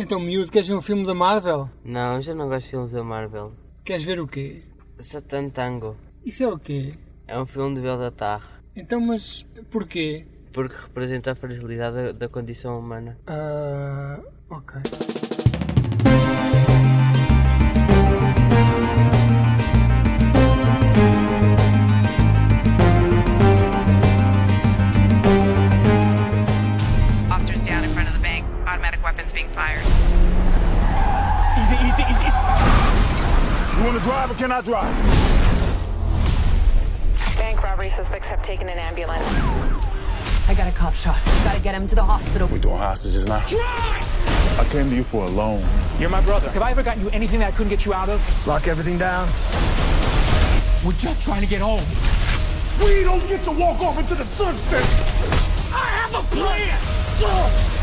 Então, miúdo, queres ver um filme da Marvel? Não, já não gosto de filmes da Marvel. Queres ver o quê? Satan Tango. Isso é o quê? É um filme de Beldatar. Então, mas porquê? Porque representa a fragilidade da, da condição humana. Ah, ok. Want to drive or can I drive? Bank robbery suspects have taken an ambulance. I got a cop shot. Gotta get him to the hospital. We doing hostages now? I came to you for a loan. You're my brother. Have I ever gotten you anything that I couldn't get you out of? Lock everything down. We're just trying to get home. We don't get to walk off into the sunset. I have a plan.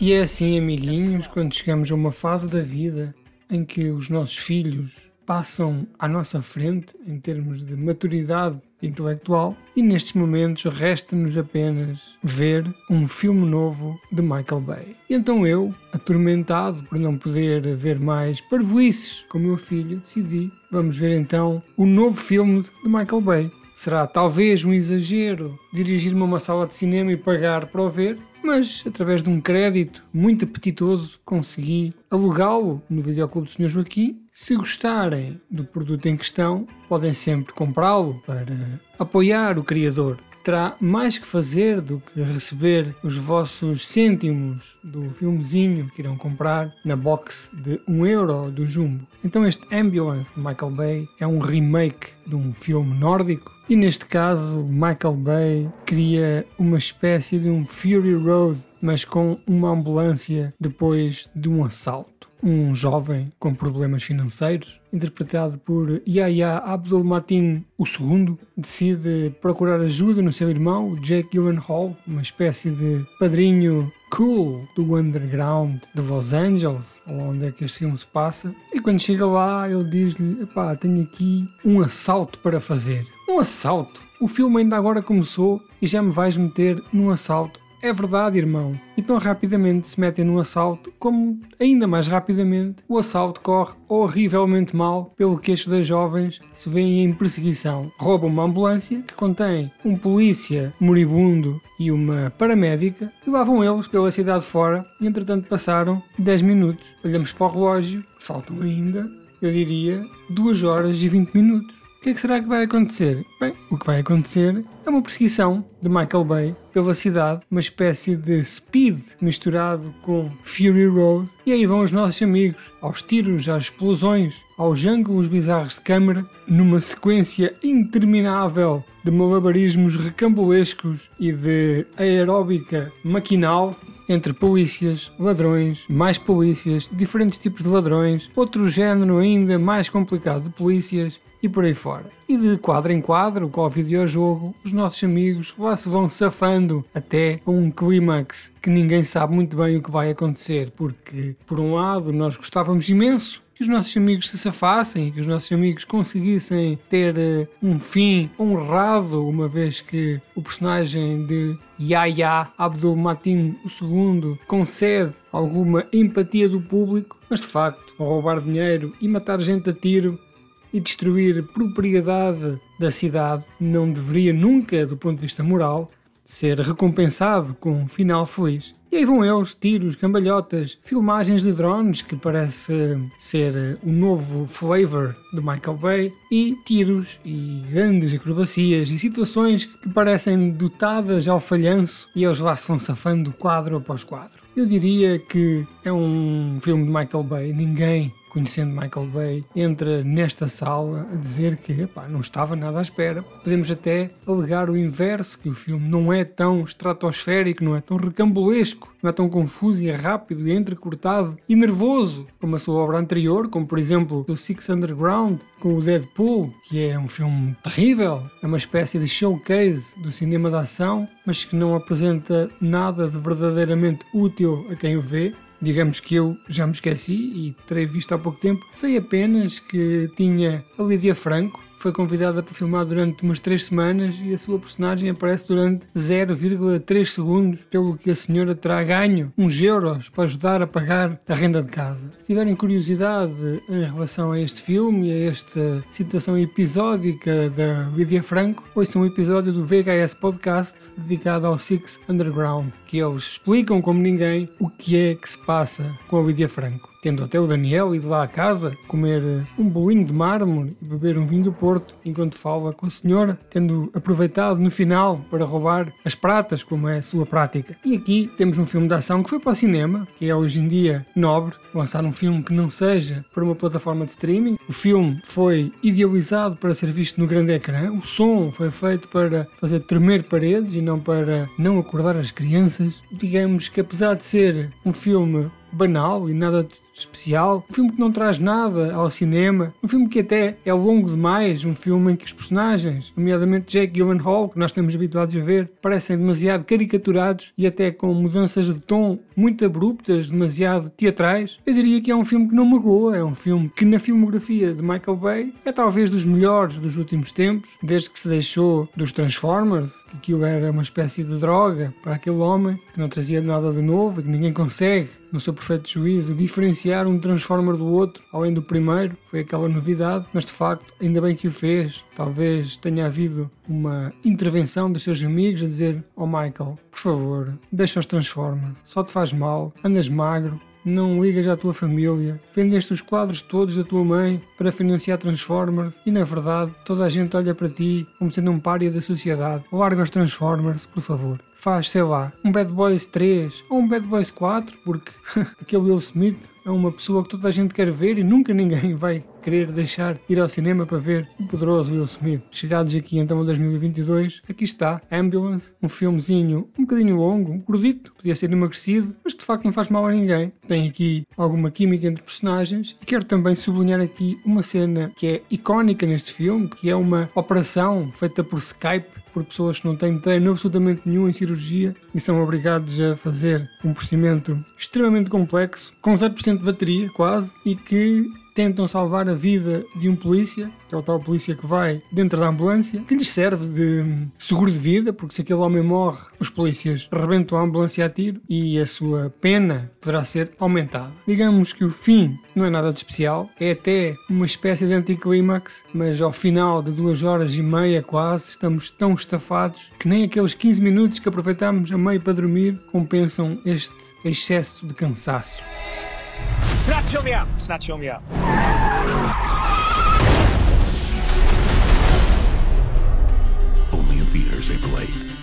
E é assim, amiguinhos, quando chegamos a uma fase da vida em que os nossos filhos passam à nossa frente em termos de maturidade intelectual e nestes momentos resta-nos apenas ver um filme novo de Michael Bay. E então eu, atormentado por não poder ver mais parvoices com o meu filho, decidi, vamos ver então o novo filme de Michael Bay. Será talvez um exagero dirigir-me a uma sala de cinema e pagar para o ver, mas através de um crédito muito apetitoso consegui alugá-lo no videoclube do Sr. Joaquim. Se gostarem do produto em questão, podem sempre comprá-lo para apoiar o criador, terá mais que fazer do que receber os vossos cêntimos do filmezinho que irão comprar na box de 1 euro do Jumbo. Então este Ambulance de Michael Bay é um remake de um filme nórdico e neste caso Michael Bay cria uma espécie de um Fury Road, mas com uma ambulância depois de um assalto. Um jovem com problemas financeiros, interpretado por Yahya Abdul-Mateen II, decide procurar ajuda no seu irmão, Jake Gyllenhaal, uma espécie de padrinho cool do underground de Los Angeles, onde é que este filme se passa. E quando chega lá, ele diz-lhe: Epá, tenho aqui um assalto para fazer. Um assalto? O filme ainda agora começou e já me vais meter num assalto. É verdade, irmão. E tão rapidamente se metem num assalto, como ainda mais rapidamente o assalto corre horrivelmente mal, pelo que estes dois jovens se veem em perseguição. Roubam uma ambulância que contém um polícia moribundo e uma paramédica e lá vão eles pela cidade fora e entretanto passaram 10 minutos. Olhamos para o relógio, faltam ainda, eu diria, 2 horas e 20 minutos. Que é que será que vai acontecer? Bem, o que vai acontecer é uma perseguição de Michael Bay pela cidade, uma espécie de speed misturado com Fury Road. E aí vão os nossos amigos, aos tiros, às explosões, aos ângulos bizarros de câmara, numa sequência interminável de malabarismos recambolescos e de aeróbica maquinal entre polícias, ladrões, mais polícias, diferentes tipos de ladrões, outro género ainda mais complicado de polícias e por aí fora. E de quadro em quadro, com o videojogo, os nossos amigos lá se vão safando até um clímax que ninguém sabe muito bem o que vai acontecer, porque por um lado nós gostávamos imenso que os nossos amigos se safassem, que os nossos amigos conseguissem ter eh, um fim honrado, uma vez que o personagem de Yahya Abdul Mateen II concede alguma empatia do público, mas de facto, roubar dinheiro e matar gente a tiro e destruir propriedade da cidade não deveria nunca, do ponto de vista moral, ser recompensado com um final feliz. E aí vão eles, tiros, cambalhotas, filmagens de drones, que parece ser o novo flavor de Michael Bay, e tiros e grandes acrobacias e situações que parecem dotadas ao falhanço e eles lá se vão safando quadro após quadro. Eu diria que é um filme de Michael Bay, ninguém conhecendo Michael Bay, entra nesta sala a dizer que epá, não estava nada à espera. Podemos até alegar o inverso, que o filme não é tão estratosférico, não é tão recambolesco, não é tão confuso e rápido e entrecortado e nervoso como a sua obra anterior, como por exemplo o Six Underground, com o Deadpool, que é um filme terrível, é uma espécie de showcase do cinema de ação, mas que não apresenta nada de verdadeiramente útil a quem o vê. Digamos que eu já me esqueci e terei visto há pouco tempo. Sei apenas que tinha a Lídia Franco, foi convidada para filmar durante umas 3 semanas e a sua personagem aparece durante 0,3 segundos, pelo que a senhora terá ganho uns euros para ajudar a pagar a renda de casa. Se tiverem curiosidade em relação a este filme e a esta situação episódica da Lídia Franco, ouçam um episódio do VHS Podcast dedicado ao Six Underground, que eles explicam como ninguém o que é que se passa com a Lídia Franco tendo até o Daniel ido lá à casa comer eh, um bolinho de mármore e beber um vinho do Porto, enquanto fala com a senhora, tendo aproveitado no final para roubar as pratas, como é a sua prática. E aqui temos um filme de ação que foi para o cinema, que é hoje em dia nobre, lançar um filme que não seja para uma plataforma de streaming. O filme foi idealizado para ser visto no grande ecrã, o som foi feito para fazer tremer paredes e não para não acordar as crianças. Digamos que apesar de ser um filme banal e nada de especial, um filme que não traz nada ao cinema, um filme que até é longo demais, um filme em que os personagens, nomeadamente Jake Gyllenhaal, que nós estamos habituados a ver, parecem demasiado caricaturados e até com mudanças de tom muito abruptas, demasiado teatrais. Eu diria que é um filme que não magoa, é um filme que na filmografia de Michael Bay é talvez dos melhores dos últimos tempos, desde que se deixou dos Transformers, que aquilo era uma espécie de droga para aquele homem, que não trazia nada de novo e que ninguém consegue no seu perfeito juízo, diferenciar um Transformer do outro, além do primeiro, foi aquela novidade, mas de facto, ainda bem que o fez. Talvez tenha havido uma intervenção dos seus amigos a dizer: Oh Michael, por favor, deixa os Transformers, só te faz mal, andas magro, não ligas à tua família, vendeste os quadros todos da tua mãe para financiar Transformers e na verdade toda a gente olha para ti como sendo um pária da sociedade. Larga os Transformers, por favor. Faz, sei lá, um Bad Boys 3 ou um Bad Boys 4, porque aquele Will Smith é uma pessoa que toda a gente quer ver e nunca ninguém vai querer deixar ir ao cinema para ver o poderoso Will Smith. Chegados aqui então a 2022, aqui está Ambulance, um filmezinho um bocadinho longo, um gordito, podia ser emagrecido, mas de facto não faz mal a ninguém. Tem aqui alguma química entre personagens e quero também sublinhar aqui uma cena que é icónica neste filme, que é uma operação feita por Skype por pessoas que não têm treino absolutamente nenhum em cirurgia e são obrigados a fazer um procedimento extremamente complexo, com 0% de bateria quase, e que tentam salvar a vida de um polícia, que é o tal polícia que vai dentro da ambulância, que lhes serve de seguro de vida, porque se aquele homem morre, os polícias rebentam a ambulância a tiro e a sua pena poderá ser aumentada. Digamos que o fim não é nada de especial, é até uma espécie de anticlímax, mas ao final de duas horas e meia quase, estamos tão estafados que nem aqueles 15 minutos que aproveitamos a meio para dormir compensam este excesso de cansaço. Snatch on me up! Snatch on me up. Only in theaters April 8th.